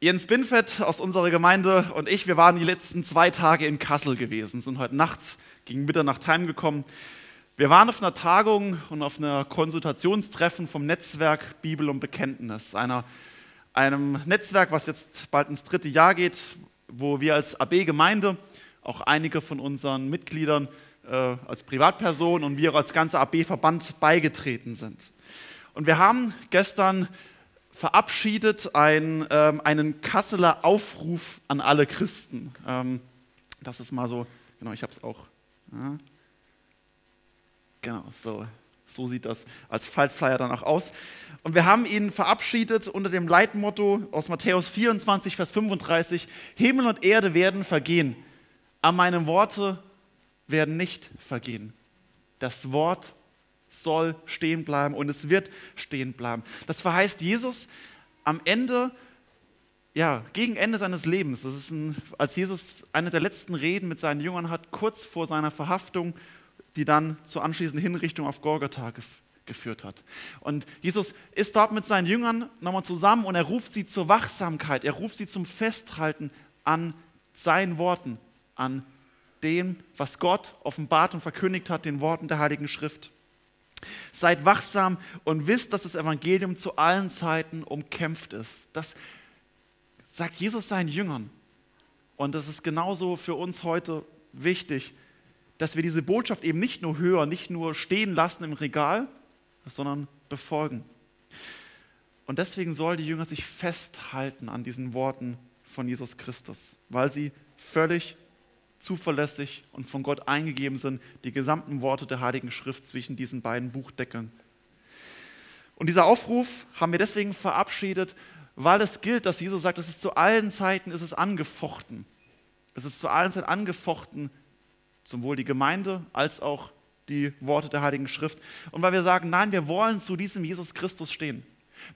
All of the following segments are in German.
Jens Binfett aus unserer Gemeinde und ich, wir waren die letzten zwei Tage in Kassel gewesen, sind heute Nacht gegen Mitternacht heimgekommen. Wir waren auf einer Tagung und auf einer Konsultationstreffen vom Netzwerk Bibel und Bekenntnis, einer, einem Netzwerk, was jetzt bald ins dritte Jahr geht, wo wir als AB-Gemeinde, auch einige von unseren Mitgliedern äh, als Privatperson und wir als ganzer AB-Verband beigetreten sind. Und wir haben gestern verabschiedet ein, ähm, einen Kasseler Aufruf an alle Christen. Ähm, das ist mal so, genau, ich habe es auch. Ja. Genau, so, so sieht das als Faltflyer dann auch aus. Und wir haben ihn verabschiedet unter dem Leitmotto aus Matthäus 24, Vers 35, Himmel und Erde werden vergehen, aber meine Worte werden nicht vergehen. Das Wort soll stehen bleiben und es wird stehen bleiben. Das verheißt Jesus am Ende, ja, gegen Ende seines Lebens. Das ist ein, als Jesus eine der letzten Reden mit seinen Jüngern hat, kurz vor seiner Verhaftung, die dann zur anschließenden Hinrichtung auf Golgatha geführt hat. Und Jesus ist dort mit seinen Jüngern nochmal zusammen und er ruft sie zur Wachsamkeit, er ruft sie zum Festhalten an seinen Worten, an dem, was Gott offenbart und verkündigt hat, den Worten der Heiligen Schrift. Seid wachsam und wisst, dass das Evangelium zu allen Zeiten umkämpft ist. Das sagt Jesus seinen Jüngern. Und das ist genauso für uns heute wichtig, dass wir diese Botschaft eben nicht nur hören, nicht nur stehen lassen im Regal, sondern befolgen. Und deswegen soll die Jünger sich festhalten an diesen Worten von Jesus Christus, weil sie völlig zuverlässig und von Gott eingegeben sind, die gesamten Worte der Heiligen Schrift zwischen diesen beiden Buchdeckeln. Und dieser Aufruf haben wir deswegen verabschiedet, weil es gilt, dass Jesus sagt, es ist zu allen Zeiten ist es angefochten. Es ist zu allen Zeiten angefochten, sowohl die Gemeinde als auch die Worte der Heiligen Schrift. Und weil wir sagen, nein, wir wollen zu diesem Jesus Christus stehen.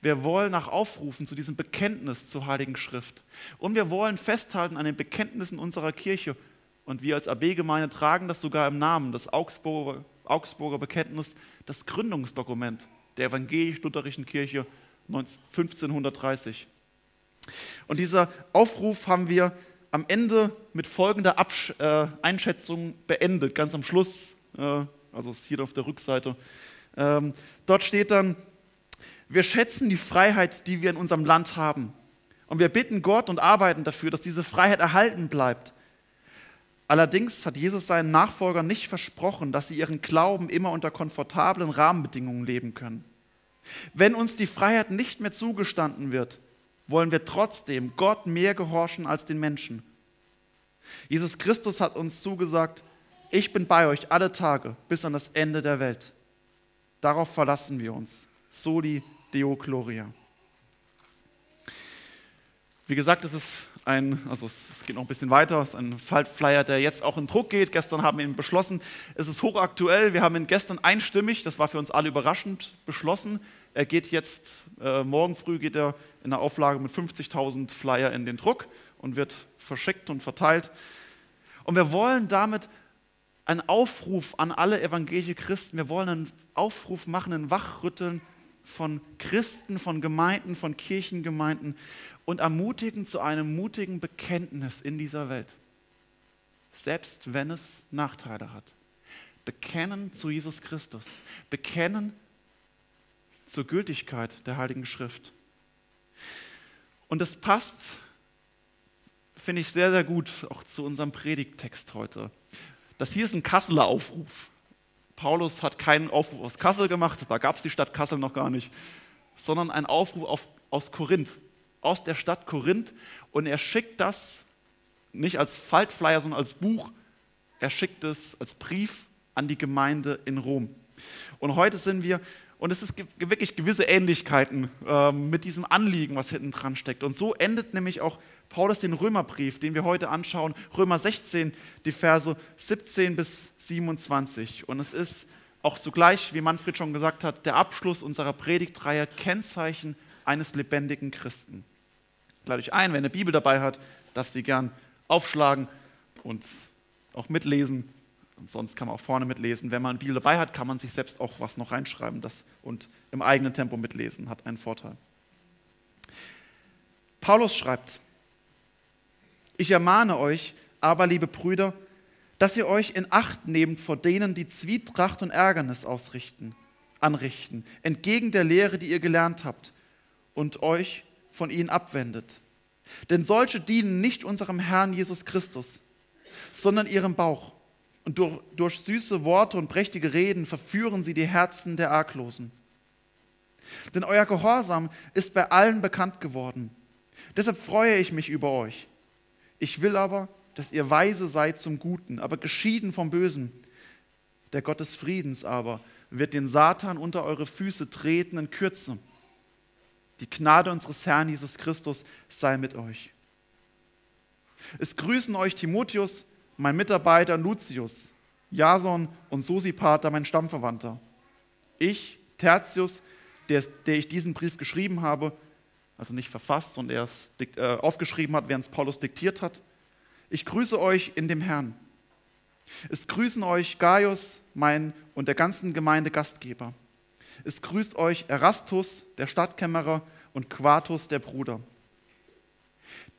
Wir wollen nach Aufrufen zu diesem Bekenntnis zur Heiligen Schrift. Und wir wollen festhalten an den Bekenntnissen unserer Kirche und wir als AB-Gemeinde tragen das sogar im Namen, das Augsburger, Augsburger Bekenntnis, das Gründungsdokument der evangelisch-lutherischen Kirche 1530. Und dieser Aufruf haben wir am Ende mit folgender Absch äh, Einschätzung beendet, ganz am Schluss, äh, also ist hier auf der Rückseite. Ähm, dort steht dann, wir schätzen die Freiheit, die wir in unserem Land haben. Und wir bitten Gott und arbeiten dafür, dass diese Freiheit erhalten bleibt. Allerdings hat Jesus seinen Nachfolgern nicht versprochen, dass sie ihren Glauben immer unter komfortablen Rahmenbedingungen leben können. Wenn uns die Freiheit nicht mehr zugestanden wird, wollen wir trotzdem Gott mehr gehorchen als den Menschen. Jesus Christus hat uns zugesagt, ich bin bei euch alle Tage bis an das Ende der Welt. Darauf verlassen wir uns. Soli Deo Gloria. Wie gesagt, es ist ein, also es geht noch ein bisschen weiter, es ist ein Faltflyer, der jetzt auch in Druck geht. Gestern haben wir ihn beschlossen. Es ist hochaktuell. Wir haben ihn gestern einstimmig, das war für uns alle überraschend, beschlossen. Er geht jetzt, äh, morgen früh geht er in der Auflage mit 50.000 Flyer in den Druck und wird verschickt und verteilt. Und wir wollen damit einen Aufruf an alle evangelische Christen, wir wollen einen Aufruf machen, einen Wachrütteln von Christen, von Gemeinden, von Kirchengemeinden und ermutigen zu einem mutigen Bekenntnis in dieser Welt, selbst wenn es Nachteile hat. Bekennen zu Jesus Christus, bekennen zur Gültigkeit der Heiligen Schrift. Und das passt, finde ich, sehr, sehr gut auch zu unserem Predigttext heute. Das hier ist ein Kasseler Aufruf. Paulus hat keinen Aufruf aus Kassel gemacht, da gab es die Stadt Kassel noch gar nicht, sondern einen Aufruf auf, aus Korinth, aus der Stadt Korinth. Und er schickt das nicht als Faltflyer, sondern als Buch. Er schickt es als Brief an die Gemeinde in Rom. Und heute sind wir, und es gibt wirklich gewisse Ähnlichkeiten äh, mit diesem Anliegen, was hinten dran steckt. Und so endet nämlich auch Paulus den Römerbrief, den wir heute anschauen, Römer 16, die Verse 17 bis 27. Und es ist auch zugleich, wie Manfred schon gesagt hat, der Abschluss unserer Predigtreihe Kennzeichen eines lebendigen Christen. Ich lade euch ein, wer eine Bibel dabei hat, darf sie gern aufschlagen und auch mitlesen. Und sonst kann man auch vorne mitlesen. Wenn man eine Bibel dabei hat, kann man sich selbst auch was noch reinschreiben das, und im eigenen Tempo mitlesen. Hat einen Vorteil. Paulus schreibt, ich ermahne euch aber, liebe Brüder, dass ihr euch in Acht nehmt vor denen, die Zwietracht und Ärgernis ausrichten, anrichten, entgegen der Lehre, die ihr gelernt habt, und euch von ihnen abwendet. Denn solche dienen nicht unserem Herrn Jesus Christus, sondern ihrem Bauch. Und durch, durch süße Worte und prächtige Reden verführen sie die Herzen der Arglosen. Denn euer Gehorsam ist bei allen bekannt geworden. Deshalb freue ich mich über euch. Ich will aber, dass ihr weise seid zum Guten, aber geschieden vom Bösen. Der Gott des Friedens aber wird den Satan unter eure Füße treten in Kürze. Die Gnade unseres Herrn Jesus Christus sei mit euch. Es grüßen euch Timotheus, mein Mitarbeiter Lucius, Jason und Sosipater, mein Stammverwandter. Ich, Tertius, der, der ich diesen Brief geschrieben habe, also nicht verfasst, sondern er es aufgeschrieben hat, während es Paulus diktiert hat. Ich grüße euch in dem Herrn. Es grüßen euch Gaius, mein und der ganzen Gemeinde Gastgeber. Es grüßt euch Erastus, der Stadtkämmerer, und Quartus, der Bruder.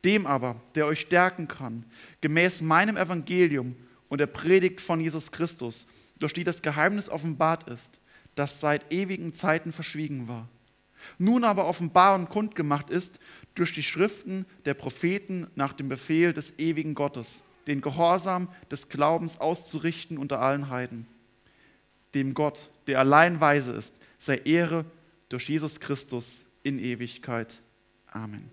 Dem aber, der euch stärken kann, gemäß meinem Evangelium und der Predigt von Jesus Christus, durch die das Geheimnis offenbart ist, das seit ewigen Zeiten verschwiegen war. Nun aber offenbar und kundgemacht ist durch die Schriften der Propheten nach dem Befehl des ewigen Gottes, den Gehorsam des Glaubens auszurichten unter allen Heiden. Dem Gott, der allein weise ist, sei Ehre durch Jesus Christus in Ewigkeit. Amen.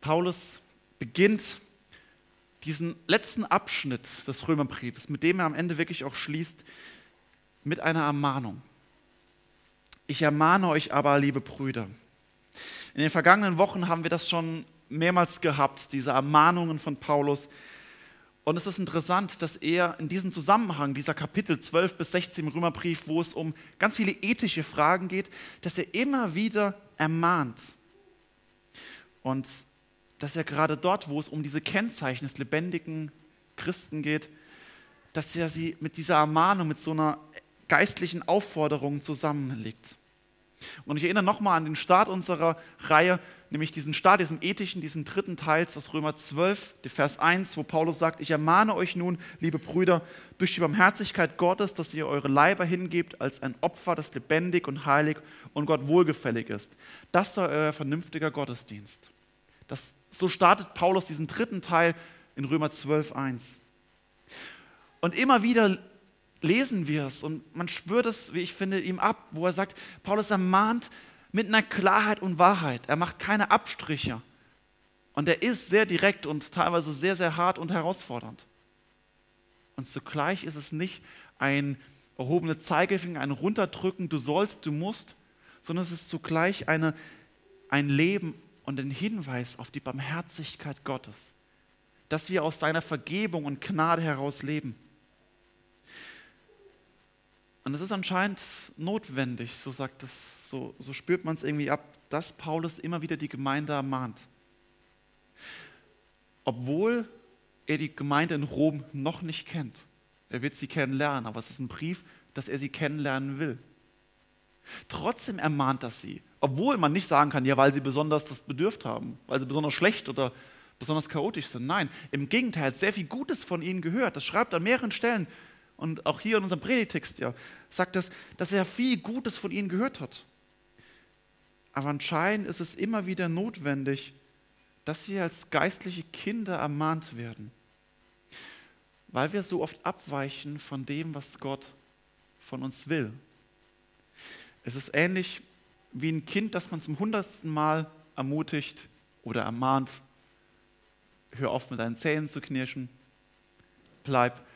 Paulus beginnt diesen letzten Abschnitt des Römerbriefes, mit dem er am Ende wirklich auch schließt, mit einer Ermahnung. Ich ermahne euch aber, liebe Brüder. In den vergangenen Wochen haben wir das schon mehrmals gehabt, diese Ermahnungen von Paulus. Und es ist interessant, dass er in diesem Zusammenhang, dieser Kapitel 12 bis 16 im Römerbrief, wo es um ganz viele ethische Fragen geht, dass er immer wieder ermahnt. Und dass er gerade dort, wo es um diese Kennzeichen des lebendigen Christen geht, dass er sie mit dieser Ermahnung, mit so einer geistlichen Aufforderung zusammenlegt. Und ich erinnere nochmal an den Start unserer Reihe, nämlich diesen Start, diesen ethischen, diesen dritten Teils aus Römer 12, Vers 1, wo Paulus sagt, ich ermahne euch nun, liebe Brüder, durch die Barmherzigkeit Gottes, dass ihr eure Leiber hingebt als ein Opfer, das lebendig und heilig und Gott wohlgefällig ist. Das sei euer vernünftiger Gottesdienst. Das, so startet Paulus diesen dritten Teil in Römer 12, 1. Und immer wieder lesen wir es und man spürt es, wie ich finde, ihm ab, wo er sagt, Paulus ermahnt mit einer Klarheit und Wahrheit. Er macht keine Abstriche. Und er ist sehr direkt und teilweise sehr, sehr hart und herausfordernd. Und zugleich ist es nicht ein erhobener Zeigefinger, ein Runterdrücken, du sollst, du musst, sondern es ist zugleich eine, ein Leben und ein Hinweis auf die Barmherzigkeit Gottes, dass wir aus seiner Vergebung und Gnade heraus leben. Und es ist anscheinend notwendig, so sagt es, so, so spürt man es irgendwie ab, dass Paulus immer wieder die Gemeinde ermahnt. Obwohl er die Gemeinde in Rom noch nicht kennt. Er wird sie kennenlernen, aber es ist ein Brief, dass er sie kennenlernen will. Trotzdem ermahnt er sie, obwohl man nicht sagen kann, ja, weil sie besonders das bedürft haben, weil sie besonders schlecht oder besonders chaotisch sind. Nein, im Gegenteil, sehr viel Gutes von ihnen gehört. Das schreibt an mehreren Stellen und auch hier in unserem Predigtext ja, sagt das, dass er viel Gutes von ihnen gehört hat. Aber anscheinend ist es immer wieder notwendig, dass wir als geistliche Kinder ermahnt werden, weil wir so oft abweichen von dem, was Gott von uns will. Es ist ähnlich wie ein Kind, das man zum hundertsten Mal ermutigt oder ermahnt, hör auf mit deinen Zähnen zu knirschen, bleib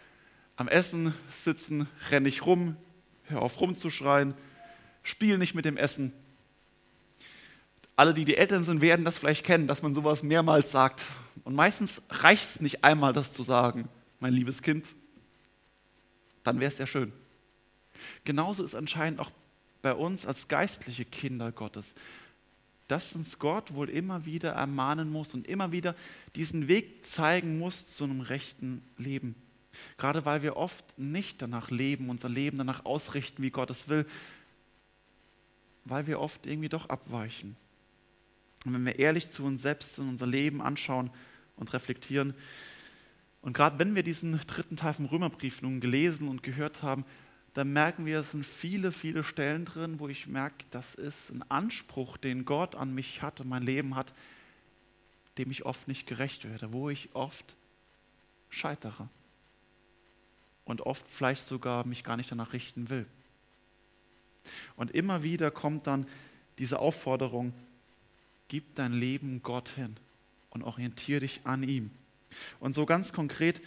am Essen sitzen, renn nicht rum, hör auf rumzuschreien, spiel nicht mit dem Essen. Alle, die die Eltern sind, werden das vielleicht kennen, dass man sowas mehrmals sagt. Und meistens reicht es nicht einmal, das zu sagen, mein liebes Kind. Dann wäre es ja schön. Genauso ist anscheinend auch bei uns als geistliche Kinder Gottes, dass uns Gott wohl immer wieder ermahnen muss und immer wieder diesen Weg zeigen muss zu einem rechten Leben Gerade weil wir oft nicht danach leben, unser Leben danach ausrichten, wie Gott es will, weil wir oft irgendwie doch abweichen. Und wenn wir ehrlich zu uns selbst in unser Leben anschauen und reflektieren, und gerade wenn wir diesen dritten Teil vom Römerbrief nun gelesen und gehört haben, dann merken wir, es sind viele, viele Stellen drin, wo ich merke, das ist ein Anspruch, den Gott an mich hat und mein Leben hat, dem ich oft nicht gerecht werde, wo ich oft scheitere und oft vielleicht sogar mich gar nicht danach richten will. Und immer wieder kommt dann diese Aufforderung, gib dein Leben Gott hin und orientiere dich an ihm. Und so ganz konkret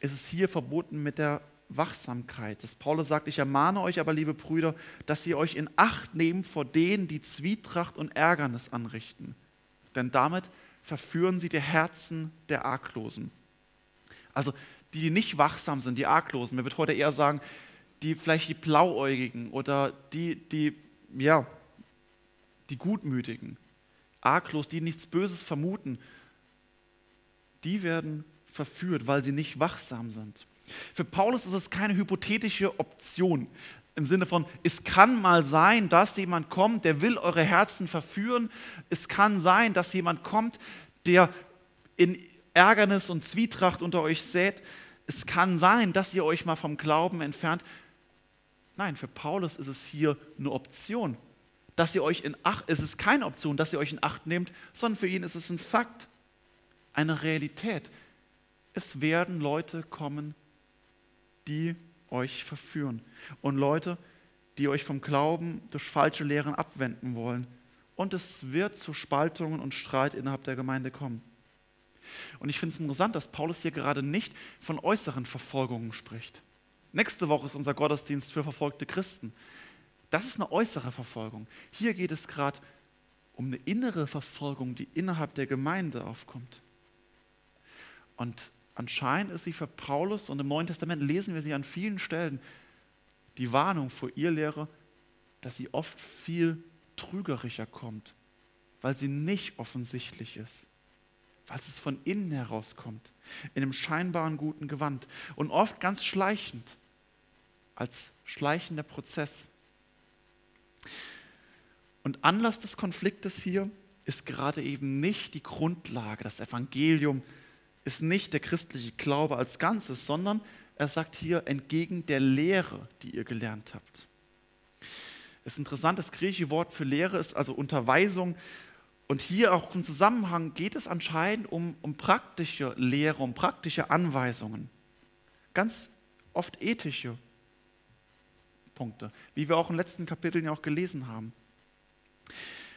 ist es hier verbunden mit der Wachsamkeit. Das Paulus sagt, ich ermahne euch aber, liebe Brüder, dass ihr euch in Acht nehmt vor denen, die Zwietracht und Ärgernis anrichten. Denn damit verführen sie die Herzen der Arglosen. Also die, die nicht wachsam sind, die Arglosen, mir wird heute eher sagen, die vielleicht die Blauäugigen oder die, die, ja, die Gutmütigen, arglos, die nichts Böses vermuten, die werden verführt, weil sie nicht wachsam sind. Für Paulus ist es keine hypothetische Option im Sinne von, es kann mal sein, dass jemand kommt, der will eure Herzen verführen. Es kann sein, dass jemand kommt, der in Ärgernis und Zwietracht unter euch sät. Es kann sein, dass ihr euch mal vom Glauben entfernt. Nein, für Paulus ist es hier eine Option. Dass ihr euch in Acht, es ist keine Option, dass ihr euch in Acht nehmt, sondern für ihn ist es ein Fakt, eine Realität. Es werden Leute kommen, die euch verführen. Und Leute, die euch vom Glauben durch falsche Lehren abwenden wollen. Und es wird zu Spaltungen und Streit innerhalb der Gemeinde kommen. Und ich finde es interessant, dass Paulus hier gerade nicht von äußeren Verfolgungen spricht. Nächste Woche ist unser Gottesdienst für verfolgte Christen. Das ist eine äußere Verfolgung. Hier geht es gerade um eine innere Verfolgung, die innerhalb der Gemeinde aufkommt. Und Anscheinend ist sie für Paulus und im Neuen Testament lesen wir sie an vielen Stellen, die Warnung vor ihr Lehre, dass sie oft viel trügerischer kommt, weil sie nicht offensichtlich ist, weil es von innen herauskommt, in einem scheinbaren guten Gewand und oft ganz schleichend, als schleichender Prozess. Und Anlass des Konfliktes hier ist gerade eben nicht die Grundlage, das Evangelium, ist nicht der christliche Glaube als Ganzes, sondern er sagt hier entgegen der Lehre, die ihr gelernt habt. Es ist interessant, das griechische Wort für Lehre ist also Unterweisung. Und hier auch im Zusammenhang geht es anscheinend um, um praktische Lehre, um praktische Anweisungen. Ganz oft ethische Punkte, wie wir auch in den letzten Kapiteln ja auch gelesen haben.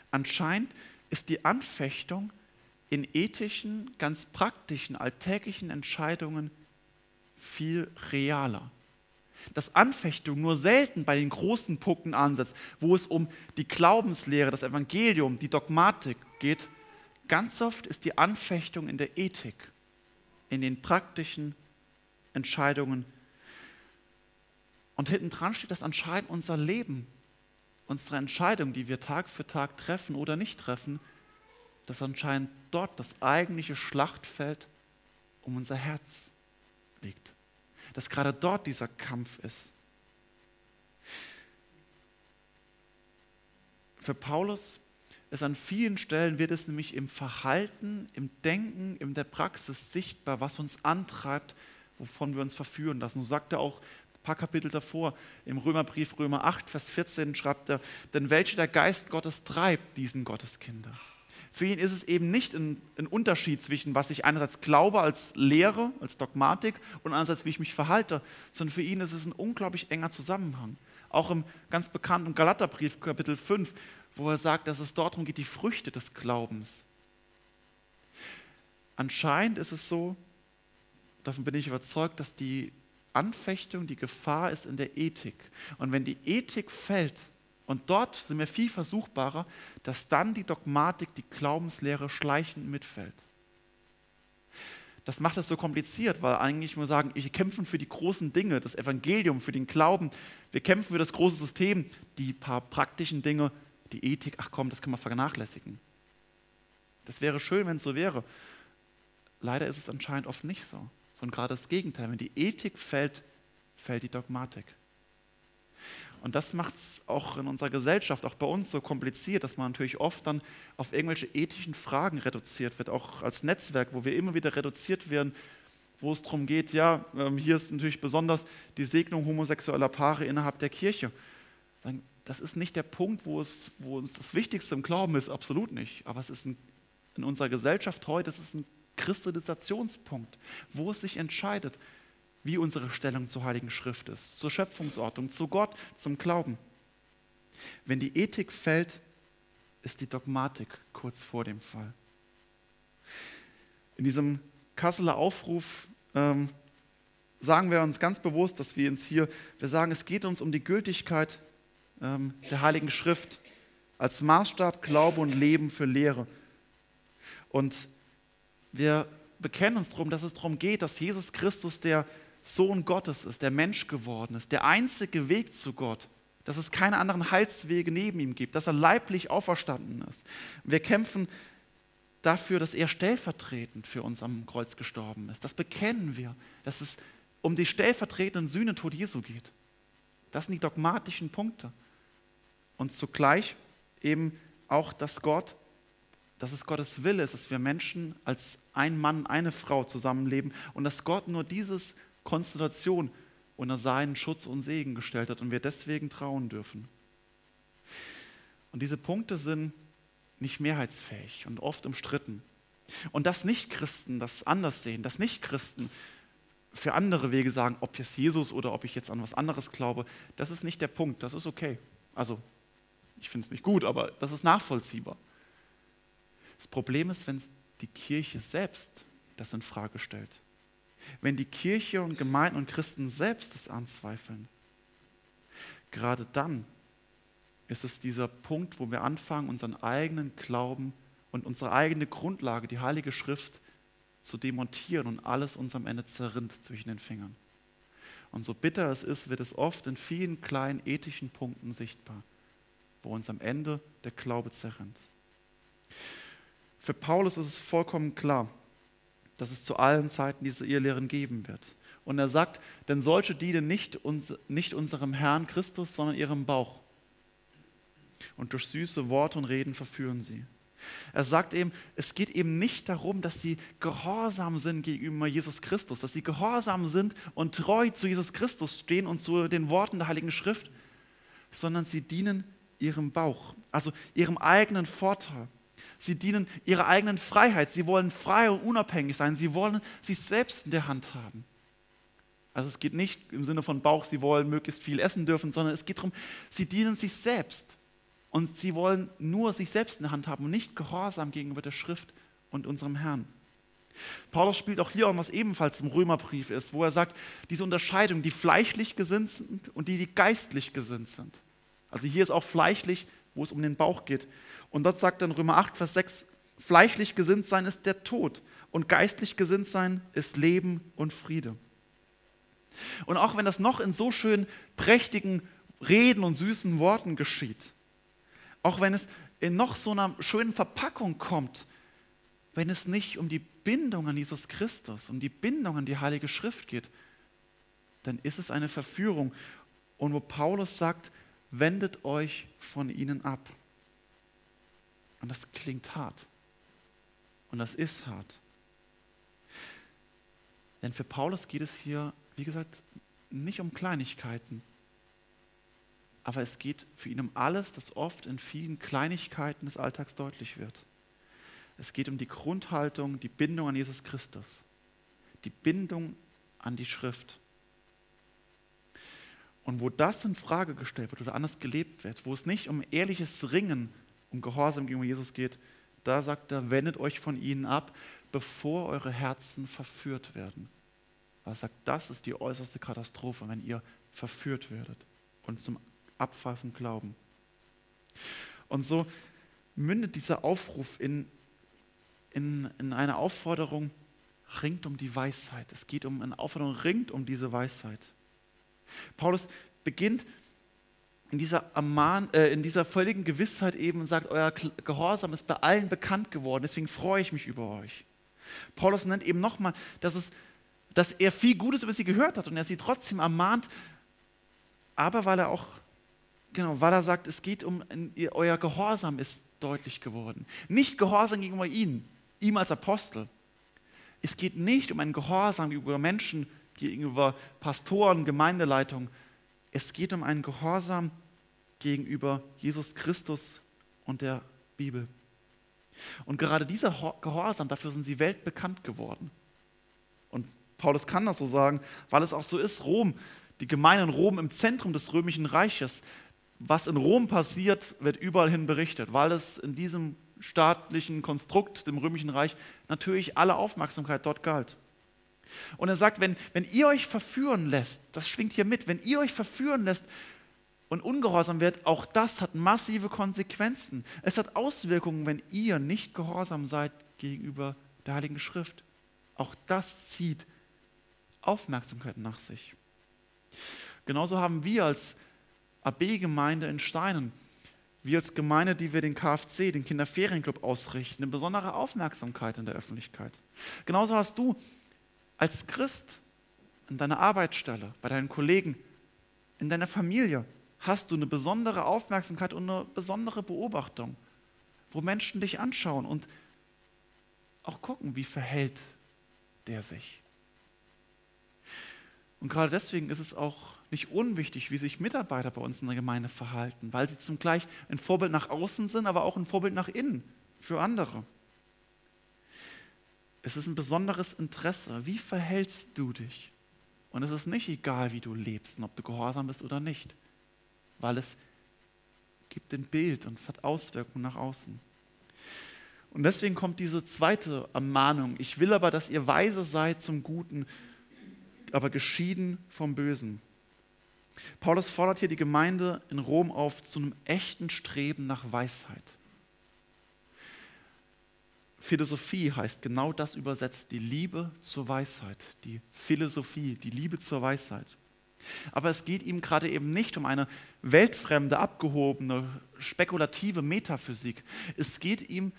Anscheinend ist die Anfechtung in ethischen, ganz praktischen, alltäglichen Entscheidungen viel realer. Dass Anfechtung nur selten bei den großen Punkten ansetzt, wo es um die Glaubenslehre, das Evangelium, die Dogmatik geht. Ganz oft ist die Anfechtung in der Ethik, in den praktischen Entscheidungen. Und hinten dran steht, dass anscheinend unser Leben, unsere Entscheidungen, die wir Tag für Tag treffen oder nicht treffen, dass anscheinend dort das eigentliche Schlachtfeld um unser Herz liegt. Dass gerade dort dieser Kampf ist. Für Paulus ist an vielen Stellen, wird es nämlich im Verhalten, im Denken, in der Praxis sichtbar, was uns antreibt, wovon wir uns verführen lassen. So sagt er auch ein paar Kapitel davor, im Römerbrief Römer 8, Vers 14 schreibt er, denn welche der Geist Gottes treibt diesen Gotteskinder. Für ihn ist es eben nicht ein, ein, Unterschied zwischen, was ich einerseits glaube als Lehre, als Dogmatik und andererseits, wie ich mich verhalte, sondern für ihn ist es ein unglaublich enger Zusammenhang. Auch im ganz bekannten Galaterbrief, Kapitel 5, wo er sagt, dass es dort darum geht, die Früchte des Glaubens. Anscheinend ist es so, davon bin ich überzeugt, dass die Anfechtung, die Gefahr ist in der Ethik. Und wenn die Ethik fällt, und dort sind wir viel versuchbarer, dass dann die Dogmatik, die Glaubenslehre schleichend mitfällt. Das macht es so kompliziert, weil eigentlich nur sagen, wir kämpfen für die großen Dinge, das Evangelium, für den Glauben. Wir kämpfen für das große System. Die paar praktischen Dinge, die Ethik, ach komm, das kann man vernachlässigen. Das wäre schön, wenn es so wäre. Leider ist es anscheinend oft nicht so. sondern gerade das Gegenteil. Wenn die Ethik fällt, fällt die Dogmatik. Und das macht es auch in unserer Gesellschaft, auch bei uns so kompliziert, dass man natürlich oft dann auf irgendwelche ethischen Fragen reduziert wird, auch als Netzwerk, wo wir immer wieder reduziert werden, wo es darum geht, ja, ähm, hier ist natürlich besonders die Segnung homosexueller Paare innerhalb der Kirche. Das ist nicht der Punkt, wo, es, wo uns das Wichtigste im Glauben ist, absolut nicht. Aber es ist ein, in unserer Gesellschaft heute, es ist ein Christalisationspunkt, wo es sich entscheidet, wie unsere Stellung zur Heiligen Schrift ist, zur Schöpfungsordnung, zu Gott, zum Glauben. Wenn die Ethik fällt, ist die Dogmatik kurz vor dem Fall. In diesem Kasseler Aufruf ähm, sagen wir uns ganz bewusst, dass wir uns hier, wir sagen, es geht uns um die Gültigkeit ähm, der Heiligen Schrift als Maßstab Glaube und Leben für Lehre. Und wir bekennen uns darum, dass es darum geht, dass Jesus Christus der Sohn Gottes ist, der Mensch geworden ist, der einzige Weg zu Gott, dass es keine anderen Heilswege neben ihm gibt, dass er leiblich auferstanden ist. Wir kämpfen dafür, dass er stellvertretend für uns am Kreuz gestorben ist. Das bekennen wir, dass es um die stellvertretenden Sühnetod Jesu geht. Das sind die dogmatischen Punkte. Und zugleich eben auch, dass Gott dass es Gottes Wille ist, dass wir Menschen als ein Mann, eine Frau zusammenleben und dass Gott nur diese Konstellation unter seinen Schutz und Segen gestellt hat und wir deswegen trauen dürfen. Und diese Punkte sind nicht mehrheitsfähig und oft umstritten. Und dass Nicht-Christen das anders sehen, dass Nicht-Christen für andere Wege sagen, ob jetzt Jesus oder ob ich jetzt an was anderes glaube, das ist nicht der Punkt, das ist okay. Also, ich finde es nicht gut, aber das ist nachvollziehbar. Das Problem ist, wenn die Kirche selbst das in Frage stellt. Wenn die Kirche und Gemeinden und Christen selbst es anzweifeln. Gerade dann ist es dieser Punkt, wo wir anfangen, unseren eigenen Glauben und unsere eigene Grundlage, die Heilige Schrift, zu demontieren und alles uns am Ende zerrinnt zwischen den Fingern. Und so bitter es ist, wird es oft in vielen kleinen ethischen Punkten sichtbar, wo uns am Ende der Glaube zerrinnt. Für Paulus ist es vollkommen klar, dass es zu allen Zeiten diese Irrlehren geben wird. Und er sagt, denn solche dienen nicht, uns, nicht unserem Herrn Christus, sondern ihrem Bauch. Und durch süße Worte und Reden verführen sie. Er sagt eben, es geht eben nicht darum, dass sie gehorsam sind gegenüber Jesus Christus, dass sie gehorsam sind und treu zu Jesus Christus stehen und zu den Worten der Heiligen Schrift, sondern sie dienen ihrem Bauch, also ihrem eigenen Vorteil. Sie dienen ihrer eigenen Freiheit. Sie wollen frei und unabhängig sein. Sie wollen sich selbst in der Hand haben. Also es geht nicht im Sinne von Bauch, sie wollen möglichst viel essen dürfen, sondern es geht darum, sie dienen sich selbst. Und sie wollen nur sich selbst in der Hand haben und nicht gehorsam gegenüber der Schrift und unserem Herrn. Paulus spielt auch hier an, was ebenfalls im Römerbrief ist, wo er sagt, diese Unterscheidung, die fleischlich gesinnt sind und die, die geistlich gesinnt sind. Also hier ist auch fleischlich, wo es um den Bauch geht. Und dort sagt dann Römer 8, Vers 6, fleischlich gesinnt sein ist der Tod und geistlich gesinnt sein ist Leben und Friede. Und auch wenn das noch in so schön prächtigen Reden und süßen Worten geschieht, auch wenn es in noch so einer schönen Verpackung kommt, wenn es nicht um die Bindung an Jesus Christus, um die Bindung an die Heilige Schrift geht, dann ist es eine Verführung. Und wo Paulus sagt, wendet euch von ihnen ab. Und das klingt hart. Und das ist hart. Denn für Paulus geht es hier, wie gesagt, nicht um Kleinigkeiten. Aber es geht für ihn um alles, das oft in vielen Kleinigkeiten des Alltags deutlich wird. Es geht um die Grundhaltung, die Bindung an Jesus Christus, die Bindung an die Schrift. Und wo das in Frage gestellt wird oder anders gelebt wird, wo es nicht um ehrliches Ringen um Gehorsam gegenüber Jesus geht, da sagt er, wendet euch von ihnen ab, bevor eure Herzen verführt werden. Er sagt, das ist die äußerste Katastrophe, wenn ihr verführt werdet und zum Abfall vom Glauben. Und so mündet dieser Aufruf in, in, in eine Aufforderung, ringt um die Weisheit. Es geht um eine Aufforderung, ringt um diese Weisheit. Paulus beginnt in dieser, Amman, äh, in dieser völligen Gewissheit eben sagt, euer Gehorsam ist bei allen bekannt geworden, deswegen freue ich mich über euch. Paulus nennt eben nochmal, dass es dass er viel Gutes über sie gehört hat und er sie trotzdem ermahnt, aber weil er auch, genau, weil er sagt, es geht um, euer Gehorsam ist deutlich geworden. Nicht Gehorsam gegenüber ihnen, ihm als Apostel. Es geht nicht um ein Gehorsam gegenüber Menschen, gegenüber Pastoren, Gemeindeleitung. Es geht um einen Gehorsam gegenüber Jesus Christus und der Bibel. Und gerade dieser Gehorsam, dafür sind sie weltbekannt geworden. Und Paulus kann das so sagen, weil es auch so ist, Rom, die Gemeinde in Rom im Zentrum des römischen Reiches, was in Rom passiert, wird überall hin berichtet, weil es in diesem staatlichen Konstrukt, dem römischen Reich, natürlich alle Aufmerksamkeit dort galt. Und er sagt, wenn, wenn ihr euch verführen lässt, das schwingt hier mit, wenn ihr euch verführen lässt und ungehorsam wird, auch das hat massive Konsequenzen. Es hat Auswirkungen, wenn ihr nicht gehorsam seid gegenüber der Heiligen Schrift. Auch das zieht Aufmerksamkeit nach sich. Genauso haben wir als AB-Gemeinde in Steinen, wir als Gemeinde, die wir den KFC, den Kinderferienclub ausrichten, eine besondere Aufmerksamkeit in der Öffentlichkeit. Genauso hast du als Christ in deiner Arbeitsstelle, bei deinen Kollegen, in deiner Familie, hast du eine besondere Aufmerksamkeit und eine besondere Beobachtung, wo Menschen dich anschauen und auch gucken, wie verhält der sich. Und gerade deswegen ist es auch nicht unwichtig, wie sich Mitarbeiter bei uns in der Gemeinde verhalten, weil sie zum Gleich ein Vorbild nach außen sind, aber auch ein Vorbild nach innen für andere. Es ist ein besonderes Interesse. Wie verhältst du dich? Und es ist nicht egal, wie du lebst und ob du gehorsam bist oder nicht weil es gibt ein Bild und es hat Auswirkungen nach außen. Und deswegen kommt diese zweite Ermahnung. Ich will aber, dass ihr weise seid zum Guten, aber geschieden vom Bösen. Paulus fordert hier die Gemeinde in Rom auf zu einem echten Streben nach Weisheit. Philosophie heißt genau das übersetzt, die Liebe zur Weisheit, die Philosophie, die Liebe zur Weisheit. Aber es geht ihm gerade eben nicht um eine weltfremde, abgehobene, spekulative Metaphysik. Es geht ihm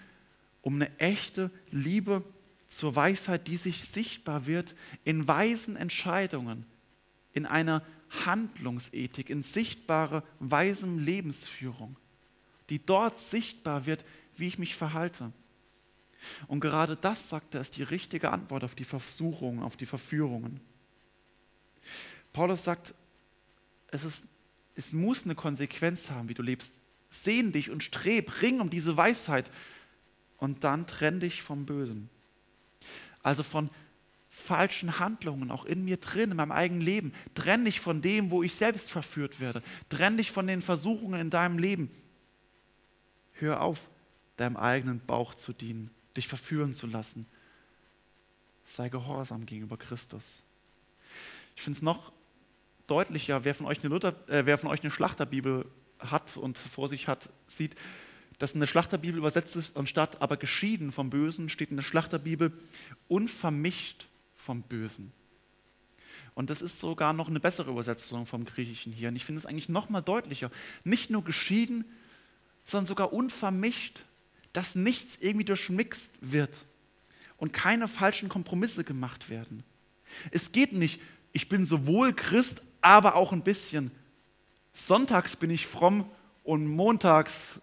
um eine echte Liebe zur Weisheit, die sich sichtbar wird in weisen Entscheidungen, in einer Handlungsethik, in sichtbare, weisen Lebensführung, die dort sichtbar wird, wie ich mich verhalte. Und gerade das, sagt er, ist die richtige Antwort auf die Versuchungen, auf die Verführungen. Paulus sagt, es, ist, es muss eine Konsequenz haben, wie du lebst. Sehn dich und streb, ring um diese Weisheit und dann trenn dich vom Bösen. Also von falschen Handlungen, auch in mir drin, in meinem eigenen Leben. Trenn dich von dem, wo ich selbst verführt werde. Trenn dich von den Versuchungen in deinem Leben. Hör auf, deinem eigenen Bauch zu dienen, dich verführen zu lassen. Sei gehorsam gegenüber Christus. Ich finde es noch deutlicher, wer von euch eine, Luther, äh, wer von euch eine Schlachterbibel hat und vor sich hat, sieht, dass eine Schlachterbibel übersetzt ist, anstatt aber geschieden vom Bösen, steht in der Schlachterbibel unvermischt vom Bösen. Und das ist sogar noch eine bessere Übersetzung vom Griechischen hier. Und ich finde es eigentlich noch mal deutlicher. Nicht nur geschieden, sondern sogar unvermischt, dass nichts irgendwie durchmixt wird und keine falschen Kompromisse gemacht werden. Es geht nicht, ich bin sowohl Christ aber auch ein bisschen. Sonntags bin ich fromm und montags.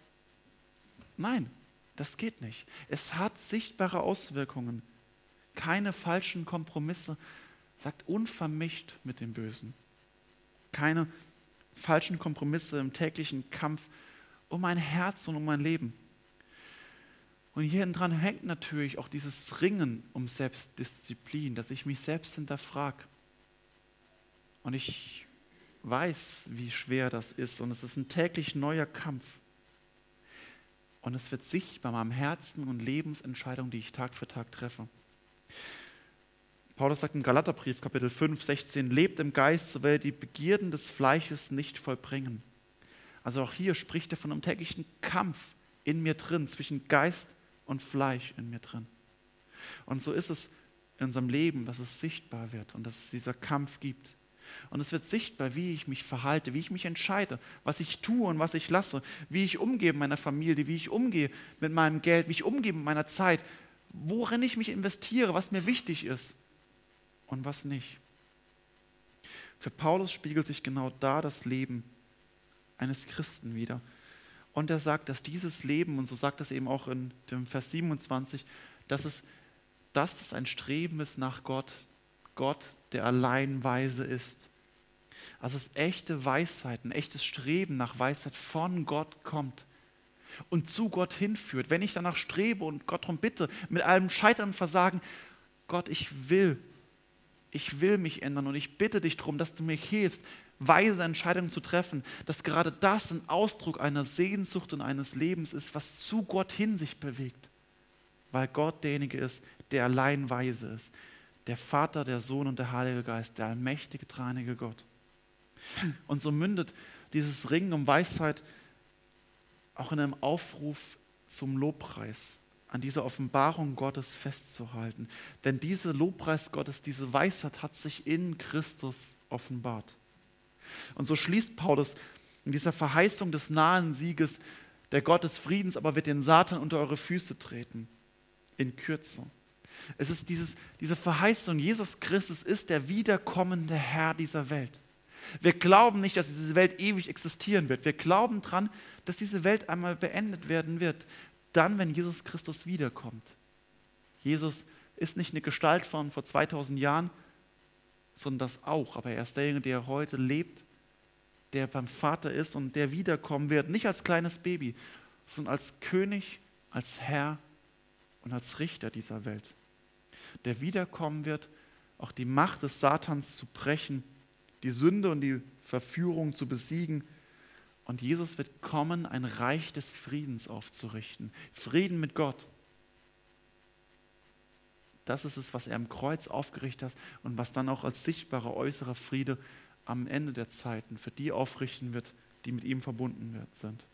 Nein, das geht nicht. Es hat sichtbare Auswirkungen. Keine falschen Kompromisse, sagt unvermischt mit dem Bösen. Keine falschen Kompromisse im täglichen Kampf um mein Herz und um mein Leben. Und hier dran hängt natürlich auch dieses Ringen um Selbstdisziplin, dass ich mich selbst hinterfrage. Und ich weiß, wie schwer das ist. Und es ist ein täglich neuer Kampf. Und es wird sichtbar meinem Herzen und Lebensentscheidungen, die ich Tag für Tag treffe. Paulus sagt im Galaterbrief, Kapitel 5, 16, lebt im Geist, so werdet die Begierden des Fleisches nicht vollbringen. Also auch hier spricht er von einem täglichen Kampf in mir drin, zwischen Geist und Fleisch in mir drin. Und so ist es in unserem Leben, dass es sichtbar wird und dass es dieser Kampf gibt. Und es wird sichtbar, wie ich mich verhalte, wie ich mich entscheide, was ich tue und was ich lasse, wie ich umgehe mit meiner Familie, wie ich umgehe mit meinem Geld, wie ich umgehe mit meiner Zeit, worin ich mich investiere, was mir wichtig ist. und was nicht. Für Paulus spiegelt sich genau da das Leben eines Christen wieder. Und er sagt, dass dieses Leben, und so sagt es eben auch in dem Vers 27, dass es, dass es ein Streben ist nach Gott, Gott, der allein weise ist. Also es echte Weisheit, ein echtes Streben nach Weisheit von Gott kommt und zu Gott hinführt. Wenn ich danach strebe und Gott darum bitte, mit allem Scheitern und Versagen, Gott, ich will, ich will mich ändern und ich bitte dich darum, dass du mir hilfst, weise Entscheidungen zu treffen, dass gerade das ein Ausdruck einer Sehnsucht und eines Lebens ist, was zu Gott hin sich bewegt, weil Gott derjenige ist, der allein weise ist, der Vater, der Sohn und der Heilige Geist, der allmächtige, dreinige Gott. Und so mündet dieses Ringen um Weisheit auch in einem Aufruf zum Lobpreis, an dieser Offenbarung Gottes festzuhalten. Denn diese Lobpreis Gottes, diese Weisheit hat sich in Christus offenbart. Und so schließt Paulus in dieser Verheißung des nahen Sieges, der Gott des Friedens aber wird den Satan unter eure Füße treten, in Kürze. Es ist dieses, diese Verheißung, Jesus Christus ist der wiederkommende Herr dieser Welt. Wir glauben nicht, dass diese Welt ewig existieren wird. Wir glauben daran, dass diese Welt einmal beendet werden wird, dann, wenn Jesus Christus wiederkommt. Jesus ist nicht eine Gestalt von vor 2000 Jahren, sondern das auch. Aber er ist derjenige, der heute lebt, der beim Vater ist und der wiederkommen wird, nicht als kleines Baby, sondern als König, als Herr und als Richter dieser Welt. Der wiederkommen wird, auch die Macht des Satans zu brechen, die Sünde und die Verführung zu besiegen. Und Jesus wird kommen, ein Reich des Friedens aufzurichten. Frieden mit Gott. Das ist es, was er am Kreuz aufgerichtet hat und was dann auch als sichtbarer äußerer Friede am Ende der Zeiten für die aufrichten wird, die mit ihm verbunden sind.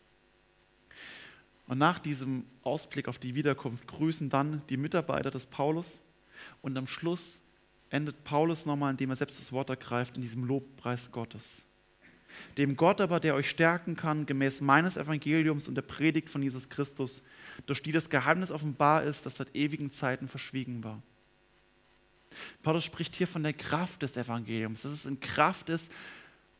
Und nach diesem Ausblick auf die Wiederkunft grüßen dann die Mitarbeiter des Paulus und am Schluss endet Paulus nochmal, indem er selbst das Wort ergreift, in diesem Lobpreis Gottes. Dem Gott aber, der euch stärken kann, gemäß meines Evangeliums und der Predigt von Jesus Christus, durch die das Geheimnis offenbar ist, das seit ewigen Zeiten verschwiegen war. Paulus spricht hier von der Kraft des Evangeliums, dass es in Kraft ist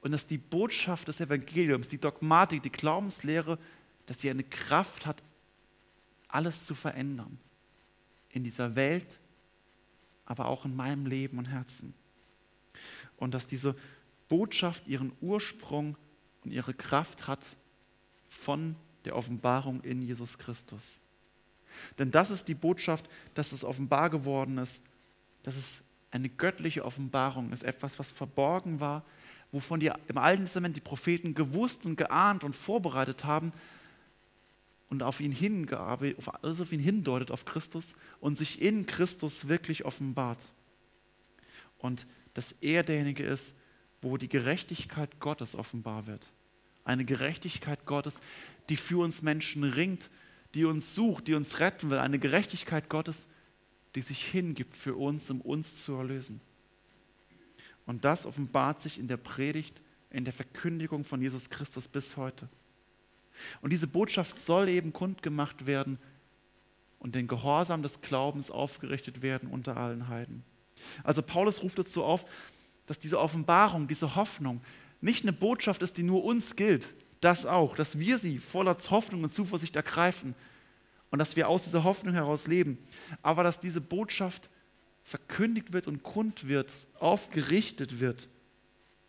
und dass die Botschaft des Evangeliums, die Dogmatik, die Glaubenslehre, dass sie eine Kraft hat, alles zu verändern. In dieser Welt, aber auch in meinem Leben und Herzen. Und dass diese Botschaft ihren Ursprung und ihre Kraft hat von der Offenbarung in Jesus Christus. Denn das ist die Botschaft, dass es offenbar geworden ist, dass es eine göttliche Offenbarung ist, etwas, was verborgen war, wovon die im Alten Testament die Propheten gewusst und geahnt und vorbereitet haben und auf ihn hingearbeitet, auf alles auf ihn hindeutet, auf Christus und sich in Christus wirklich offenbart. Und dass er derjenige ist, wo die Gerechtigkeit Gottes offenbar wird. Eine Gerechtigkeit Gottes, die für uns Menschen ringt, die uns sucht, die uns retten will. Eine Gerechtigkeit Gottes, die sich hingibt für uns, um uns zu erlösen. Und das offenbart sich in der Predigt, in der Verkündigung von Jesus Christus bis heute. Und diese Botschaft soll eben kundgemacht werden und den Gehorsam des Glaubens aufgerichtet werden unter allen Heiden. Also Paulus ruft dazu auf, dass diese Offenbarung, diese Hoffnung nicht eine Botschaft ist, die nur uns gilt, das auch, dass wir sie voller Hoffnung und Zuversicht ergreifen und dass wir aus dieser Hoffnung heraus leben, aber dass diese Botschaft verkündigt wird und kund wird, aufgerichtet wird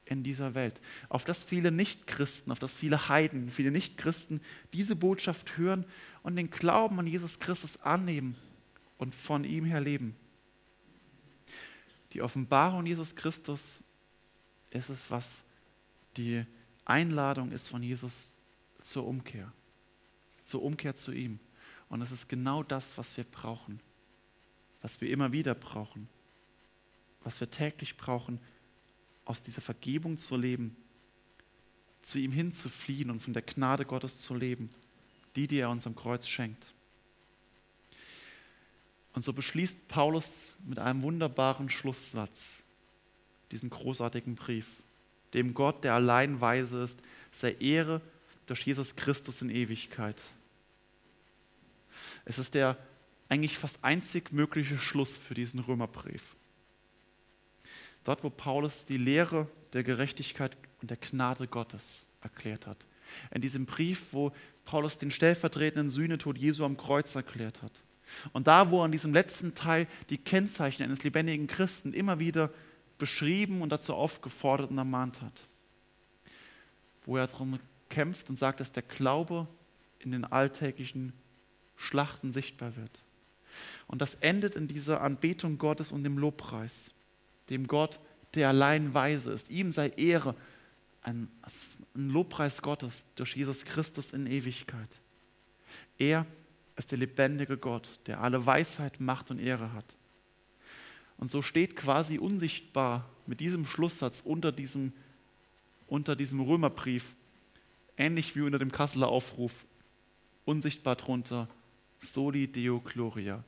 in dieser Welt, auf das viele Nichtchristen, auf das viele Heiden, viele Nichtchristen diese Botschaft hören und den Glauben an Jesus Christus annehmen und von ihm her leben. Die Offenbarung Jesus Christus ist es, was die Einladung ist von Jesus zur Umkehr, zur Umkehr zu ihm. Und es ist genau das, was wir brauchen, was wir immer wieder brauchen, was wir täglich brauchen, aus dieser Vergebung zu leben, zu ihm hinzufliehen und von der Gnade Gottes zu leben, die, die er uns am Kreuz schenkt. Und so beschließt Paulus mit einem wunderbaren Schlusssatz diesen großartigen Brief. Dem Gott, der allein weise ist, sei Ehre durch Jesus Christus in Ewigkeit. Es ist der eigentlich fast einzig mögliche Schluss für diesen Römerbrief. Dort, wo Paulus die Lehre der Gerechtigkeit und der Gnade Gottes erklärt hat. In diesem Brief, wo Paulus den stellvertretenden Sühnetod Jesu am Kreuz erklärt hat. Und da, wo er in diesem letzten Teil die Kennzeichen eines lebendigen Christen immer wieder beschrieben und dazu aufgefordert und ermahnt hat. Wo er darum kämpft und sagt, dass der Glaube in den alltäglichen Schlachten sichtbar wird. Und das endet in dieser Anbetung Gottes und dem Lobpreis, dem Gott, der allein weise ist. Ihm sei Ehre, ein, ein Lobpreis Gottes durch Jesus Christus in Ewigkeit. Er ist der lebendige Gott, der alle Weisheit, Macht und Ehre hat. Und so steht quasi unsichtbar mit diesem Schlusssatz unter diesem, unter diesem Römerbrief, ähnlich wie unter dem Kasseler Aufruf, unsichtbar drunter, Soli Deo Gloria.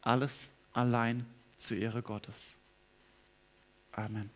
Alles allein zur Ehre Gottes. Amen.